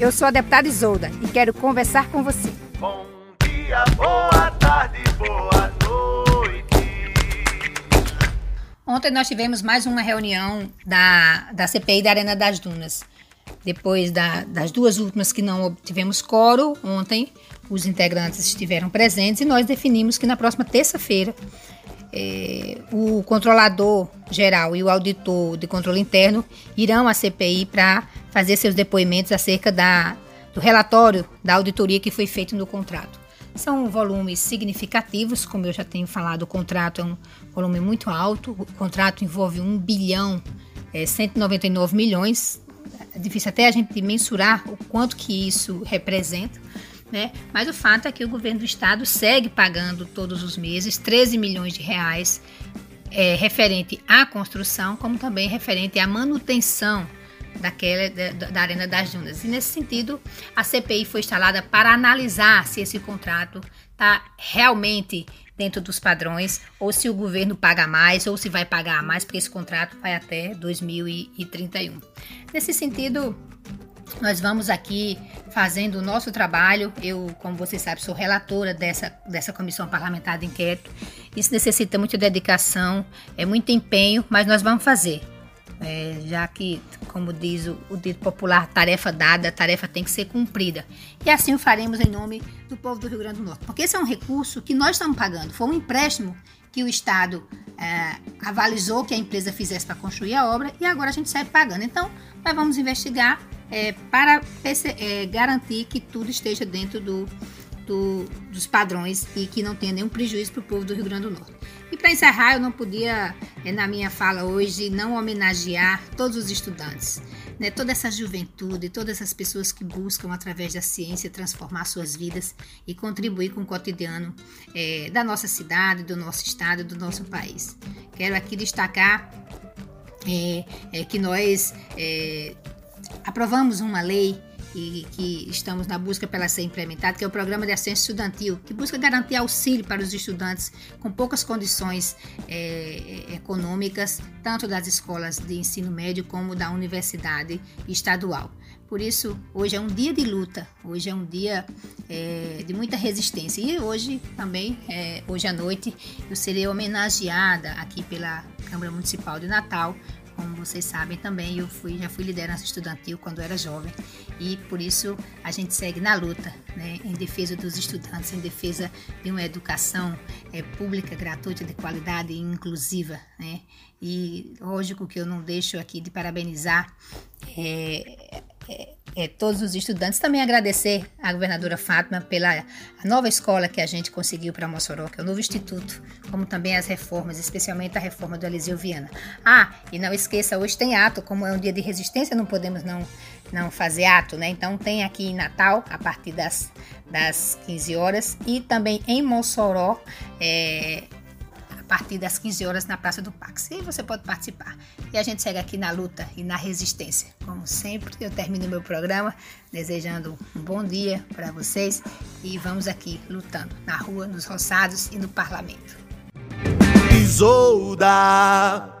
eu sou a deputada Isolda e quero conversar com você. Bom dia, boa tarde, boa noite. Ontem nós tivemos mais uma reunião da, da CPI da Arena das Dunas. Depois da, das duas últimas que não obtivemos coro, ontem os integrantes estiveram presentes e nós definimos que na próxima terça-feira eh, o controlador geral e o auditor de controle interno irão à CPI para fazer seus depoimentos acerca da, do relatório da auditoria que foi feito no contrato. São volumes significativos, como eu já tenho falado, o contrato é um volume muito alto, o contrato envolve 1 bilhão é, 199 milhões, é difícil até a gente mensurar o quanto que isso representa, né? Mas o fato é que o governo do estado segue pagando todos os meses 13 milhões de reais é, referente à construção, como também referente à manutenção daquela da, Arena das Dunas. E nesse sentido, a CPI foi instalada para analisar se esse contrato está realmente dentro dos padrões, ou se o governo paga mais, ou se vai pagar mais, porque esse contrato vai até 2031. Nesse sentido, nós vamos aqui fazendo o nosso trabalho. Eu, como você sabe, sou relatora dessa, dessa comissão parlamentar de inquérito. Isso necessita muita dedicação, é muito empenho, mas nós vamos fazer. É, já que, como diz o, o dito popular, tarefa dada, tarefa tem que ser cumprida. E assim o faremos em nome do povo do Rio Grande do Norte. Porque esse é um recurso que nós estamos pagando. Foi um empréstimo que o Estado é, avalizou que a empresa fizesse para construir a obra e agora a gente sai pagando. Então, nós vamos investigar é, para é, garantir que tudo esteja dentro do, do, dos padrões e que não tenha nenhum prejuízo para o povo do Rio Grande do Norte. E para encerrar, eu não podia, é, na minha fala hoje, não homenagear todos os estudantes, né? toda essa juventude, todas essas pessoas que buscam, através da ciência, transformar suas vidas e contribuir com o cotidiano é, da nossa cidade, do nosso estado, do nosso país. Quero aqui destacar é, é, que nós aprovamos uma lei que estamos na busca pela ser implementada, que é o Programa de Assistência Estudantil, que busca garantir auxílio para os estudantes com poucas condições é, econômicas, tanto das escolas de ensino médio como da universidade estadual. Por isso, hoje é um dia de luta, hoje é um dia é, de muita resistência. E hoje também, é, hoje à noite, eu serei homenageada aqui pela Câmara Municipal de Natal como vocês sabem também, eu fui, já fui liderança estudantil quando era jovem e por isso a gente segue na luta, né, em defesa dos estudantes, em defesa de uma educação é, pública, gratuita, de qualidade e inclusiva, né? E lógico que eu não deixo aqui de parabenizar é, é, todos os estudantes. Também agradecer à governadora Fátima pela nova escola que a gente conseguiu para Mossoró, que é o novo instituto, como também as reformas, especialmente a reforma do Eliseu Viana. Ah, e não esqueça, hoje tem ato, como é um dia de resistência, não podemos não, não fazer ato, né? Então tem aqui em Natal, a partir das, das 15 horas, e também em Mossoró, é, partir das 15 horas na Praça do Pax. E você pode participar. E a gente segue aqui na luta e na resistência. Como sempre, eu termino meu programa desejando um bom dia para vocês e vamos aqui lutando na rua, nos roçados e no parlamento. Isolda